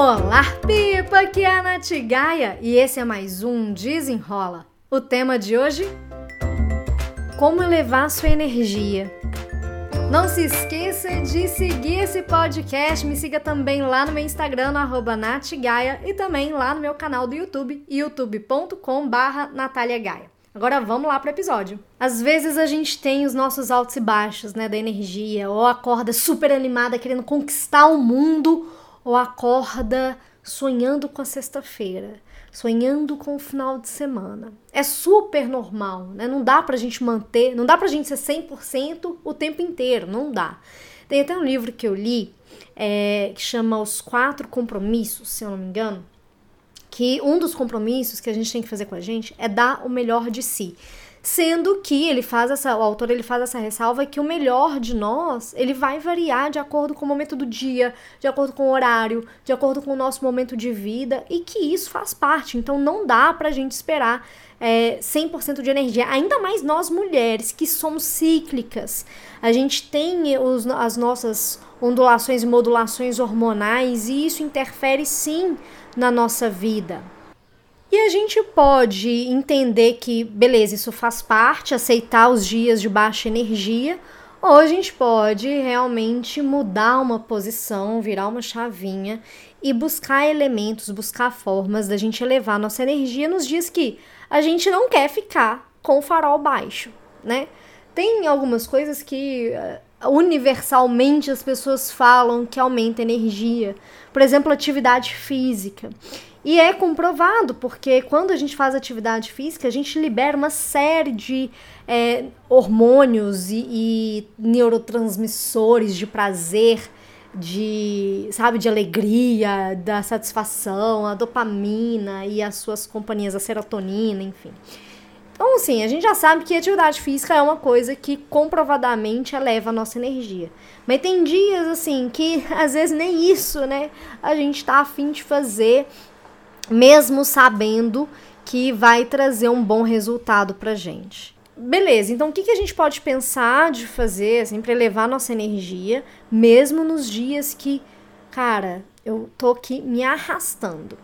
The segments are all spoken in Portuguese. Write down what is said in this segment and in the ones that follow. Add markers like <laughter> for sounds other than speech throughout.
Olá, Pipa! Aqui é a Nath Gaia e esse é mais um Desenrola. O tema de hoje? Como elevar sua energia. Não se esqueça de seguir esse podcast. Me siga também lá no meu Instagram, no natgaia, e também lá no meu canal do YouTube, youtube.com barra Gaia. Agora vamos lá pro episódio. Às vezes a gente tem os nossos altos e baixos, né, da energia, ou acorda super animada querendo conquistar o mundo, ou acorda sonhando com a sexta-feira, sonhando com o final de semana. É super normal, né? Não dá pra gente manter, não dá pra gente ser 100% o tempo inteiro, não dá. Tem até um livro que eu li é, que chama Os Quatro Compromissos, se eu não me engano, que um dos compromissos que a gente tem que fazer com a gente é dar o melhor de si. Sendo que ele faz essa, o autor ele faz essa ressalva que o melhor de nós, ele vai variar de acordo com o momento do dia, de acordo com o horário, de acordo com o nosso momento de vida e que isso faz parte. Então não dá pra gente esperar é, 100% de energia, ainda mais nós mulheres que somos cíclicas. A gente tem os, as nossas ondulações e modulações hormonais e isso interfere sim na nossa vida. E a gente pode entender que, beleza, isso faz parte, aceitar os dias de baixa energia, ou a gente pode realmente mudar uma posição, virar uma chavinha e buscar elementos, buscar formas da gente elevar nossa energia nos dias que a gente não quer ficar com o farol baixo, né? Tem algumas coisas que eh, universalmente as pessoas falam que aumenta energia. Por exemplo, atividade física. E é comprovado, porque quando a gente faz atividade física, a gente libera uma série de é, hormônios e, e neurotransmissores de prazer, de, sabe, de alegria, da satisfação, a dopamina e as suas companhias, a serotonina, enfim. Então, assim, a gente já sabe que atividade física é uma coisa que comprovadamente eleva a nossa energia. Mas tem dias, assim, que <laughs> às vezes nem isso, né? A gente tá afim de fazer, mesmo sabendo que vai trazer um bom resultado pra gente. Beleza, então o que, que a gente pode pensar de fazer, assim, pra elevar nossa energia, mesmo nos dias que, cara, eu tô aqui me arrastando?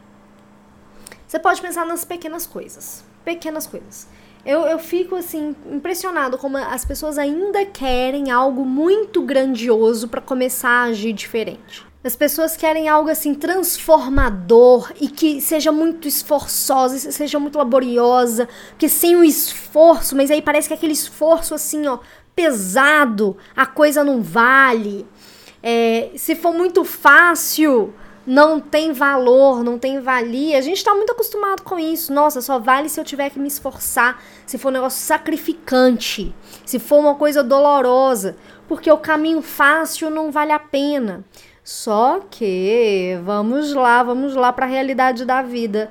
Você pode pensar nas pequenas coisas. Pequenas coisas. Eu, eu fico assim impressionado como as pessoas ainda querem algo muito grandioso para começar a agir diferente. As pessoas querem algo assim transformador e que seja muito esforçosa, seja muito laboriosa, que sem o esforço, mas aí parece que aquele esforço assim, ó, pesado, a coisa não vale. É, se for muito fácil, não tem valor, não tem valia. A gente está muito acostumado com isso. Nossa, só vale se eu tiver que me esforçar, se for um negócio sacrificante, se for uma coisa dolorosa, porque o caminho fácil não vale a pena. Só que vamos lá, vamos lá para a realidade da vida.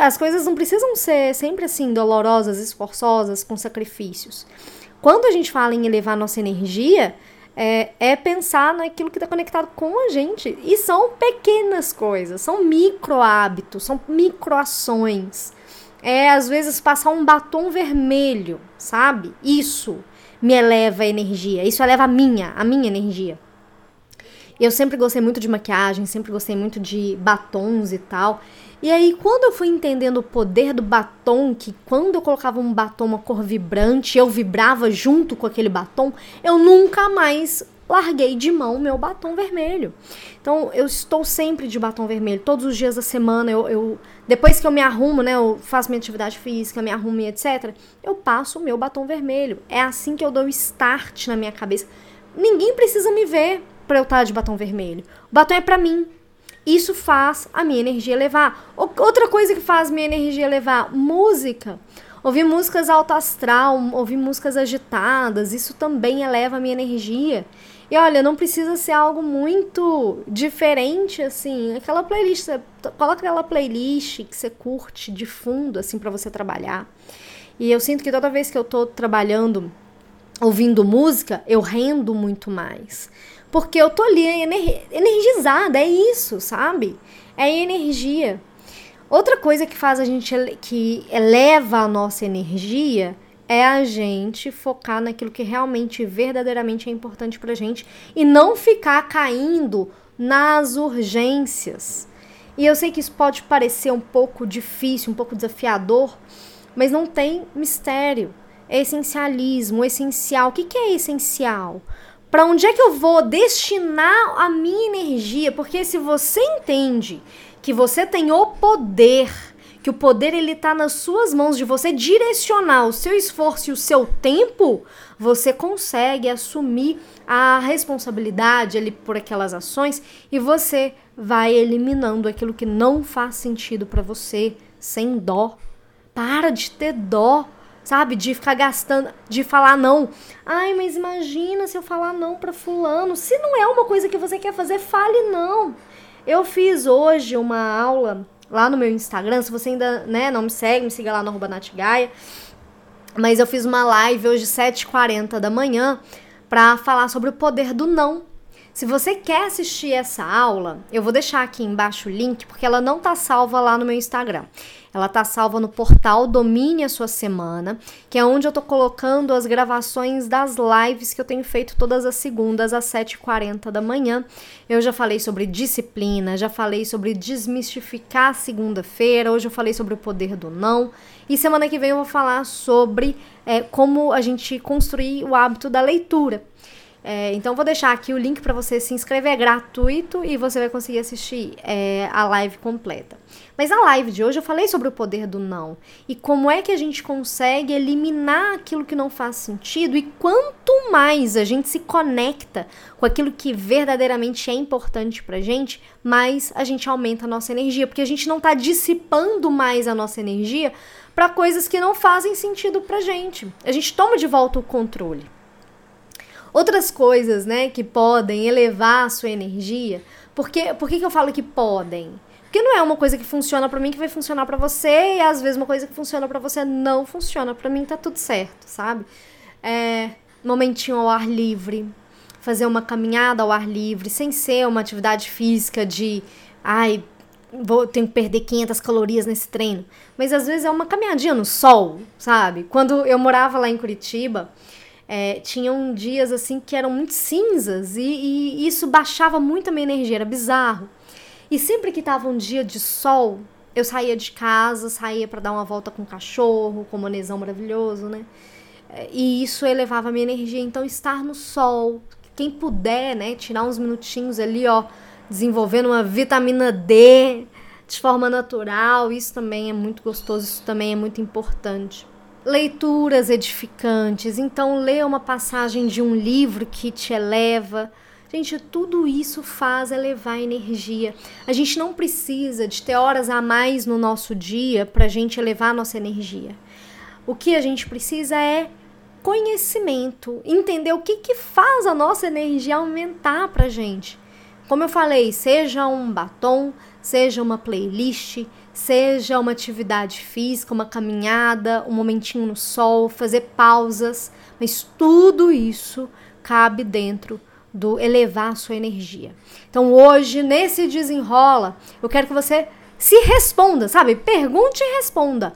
As coisas não precisam ser sempre assim dolorosas, esforçosas, com sacrifícios. Quando a gente fala em elevar nossa energia, é, é pensar naquilo que está conectado com a gente. E são pequenas coisas, são micro hábitos, são micro ações. É, às vezes, passar um batom vermelho, sabe? Isso me eleva a energia. Isso eleva a minha, a minha energia. Eu sempre gostei muito de maquiagem, sempre gostei muito de batons e tal. E aí, quando eu fui entendendo o poder do batom, que quando eu colocava um batom, uma cor vibrante, eu vibrava junto com aquele batom, eu nunca mais larguei de mão meu batom vermelho. Então, eu estou sempre de batom vermelho, todos os dias da semana. Eu, eu depois que eu me arrumo, né, eu faço minha atividade física, me arrumo e etc., eu passo o meu batom vermelho. É assim que eu dou start na minha cabeça. Ninguém precisa me ver para eu estar de batom vermelho. O batom é para mim, isso faz a minha energia elevar. Outra coisa que faz minha energia elevar, música. Ouvir músicas alto astral, ouvir músicas agitadas, isso também eleva a minha energia. E olha, não precisa ser algo muito diferente, assim. Aquela playlist, coloca aquela playlist que você curte de fundo, assim, para você trabalhar. E eu sinto que toda vez que eu tô trabalhando, ouvindo música, eu rendo muito mais. Porque eu tô ali energizada, é isso, sabe? É energia. Outra coisa que faz a gente que eleva a nossa energia é a gente focar naquilo que realmente verdadeiramente é importante pra gente e não ficar caindo nas urgências. E eu sei que isso pode parecer um pouco difícil, um pouco desafiador, mas não tem mistério. É essencialismo, essencial. O que, que é essencial? Para onde é que eu vou destinar a minha energia? Porque se você entende que você tem o poder, que o poder ele tá nas suas mãos de você direcionar o seu esforço e o seu tempo, você consegue assumir a responsabilidade ali por aquelas ações e você vai eliminando aquilo que não faz sentido para você sem dó. Para de ter dó sabe? De ficar gastando, de falar não. Ai, mas imagina se eu falar não para fulano. Se não é uma coisa que você quer fazer, fale não. Eu fiz hoje uma aula lá no meu Instagram, se você ainda, né, não me segue, me siga lá no Natigaia. Mas eu fiz uma live hoje 7h40 da manhã para falar sobre o poder do não. Se você quer assistir essa aula, eu vou deixar aqui embaixo o link, porque ela não tá salva lá no meu Instagram. Ela tá salva no portal Domine a Sua Semana, que é onde eu tô colocando as gravações das lives que eu tenho feito todas as segundas às 7h40 da manhã. Eu já falei sobre disciplina, já falei sobre desmistificar segunda-feira, hoje eu falei sobre o poder do não. E semana que vem eu vou falar sobre é, como a gente construir o hábito da leitura. É, então vou deixar aqui o link para você se inscrever, é gratuito e você vai conseguir assistir é, a live completa. Mas a live de hoje eu falei sobre o poder do não e como é que a gente consegue eliminar aquilo que não faz sentido e quanto mais a gente se conecta com aquilo que verdadeiramente é importante pra gente, mais a gente aumenta a nossa energia, porque a gente não tá dissipando mais a nossa energia para coisas que não fazem sentido pra gente. A gente toma de volta o controle. Outras coisas, né, que podem elevar a sua energia. Porque, por que, que eu falo que podem? Porque não é uma coisa que funciona para mim que vai funcionar para você e às vezes uma coisa que funciona para você não funciona para mim, tá tudo certo, sabe? É, momentinho ao ar livre, fazer uma caminhada ao ar livre, sem ser uma atividade física de, ai, vou tenho que perder 500 calorias nesse treino, mas às vezes é uma caminhadinha no sol, sabe? Quando eu morava lá em Curitiba, é, tinham dias assim que eram muito cinzas e, e isso baixava muito a minha energia, era bizarro. E sempre que tava um dia de sol, eu saía de casa, saía para dar uma volta com o cachorro, com o monezão maravilhoso, né? É, e isso elevava a minha energia. Então, estar no sol, quem puder, né, tirar uns minutinhos ali, ó, desenvolvendo uma vitamina D de forma natural, isso também é muito gostoso, isso também é muito importante leituras edificantes. Então, lê uma passagem de um livro que te eleva. Gente, tudo isso faz elevar a energia. A gente não precisa de ter horas a mais no nosso dia para a gente elevar a nossa energia. O que a gente precisa é conhecimento, entender o que, que faz a nossa energia aumentar para gente. Como eu falei, seja um batom, seja uma playlist, seja uma atividade física, uma caminhada, um momentinho no sol, fazer pausas, mas tudo isso cabe dentro do elevar a sua energia. Então hoje, nesse desenrola, eu quero que você se responda, sabe? Pergunte e responda.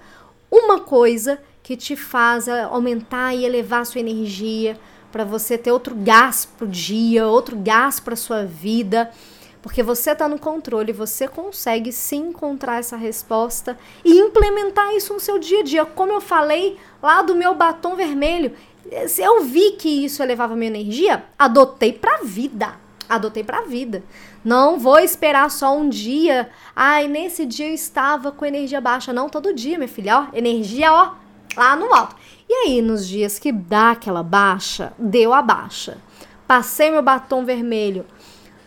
Uma coisa que te faz aumentar e elevar a sua energia para você ter outro gás pro dia, outro gás para sua vida porque você está no controle, você consegue se encontrar essa resposta e implementar isso no seu dia a dia. Como eu falei lá do meu batom vermelho, eu vi que isso elevava minha energia, adotei para vida. Adotei para vida. Não vou esperar só um dia. Ai, nesse dia eu estava com energia baixa. Não, todo dia, minha filha, ó, energia, ó, lá no alto. E aí, nos dias que dá aquela baixa, deu a baixa. Passei meu batom vermelho,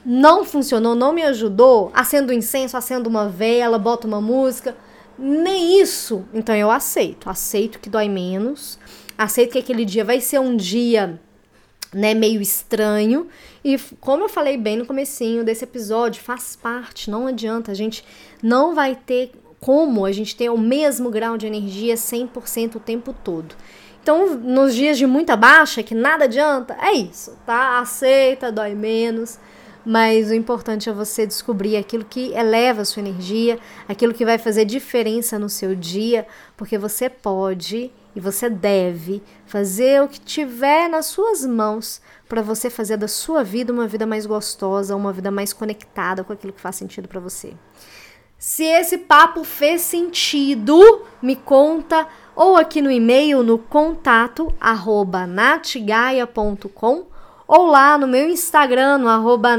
não funcionou, não me ajudou, acendo incenso, acendo uma vela, boto uma música, nem isso. Então eu aceito, aceito que dói menos, aceito que aquele dia vai ser um dia né, meio estranho. E como eu falei bem no comecinho desse episódio, faz parte, não adianta, a gente não vai ter como a gente ter o mesmo grau de energia 100% o tempo todo. Então, nos dias de muita baixa, que nada adianta, é isso, tá? Aceita, dói menos mas o importante é você descobrir aquilo que eleva a sua energia, aquilo que vai fazer diferença no seu dia, porque você pode e você deve fazer o que tiver nas suas mãos para você fazer da sua vida uma vida mais gostosa, uma vida mais conectada com aquilo que faz sentido para você. Se esse papo fez sentido, me conta ou aqui no e-mail no contato arroba natgaia.com ou lá no meu Instagram no arroba.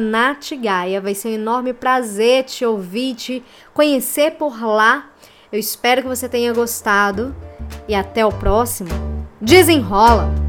Vai ser um enorme prazer te ouvir, te conhecer por lá. Eu espero que você tenha gostado e até o próximo. Desenrola!